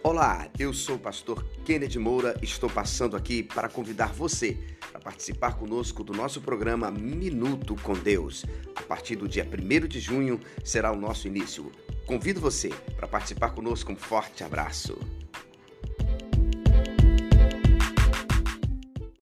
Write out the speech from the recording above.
Olá, eu sou o pastor Kennedy Moura e estou passando aqui para convidar você para participar conosco do nosso programa Minuto com Deus. A partir do dia 1 de junho será o nosso início. Convido você para participar conosco. Um forte abraço.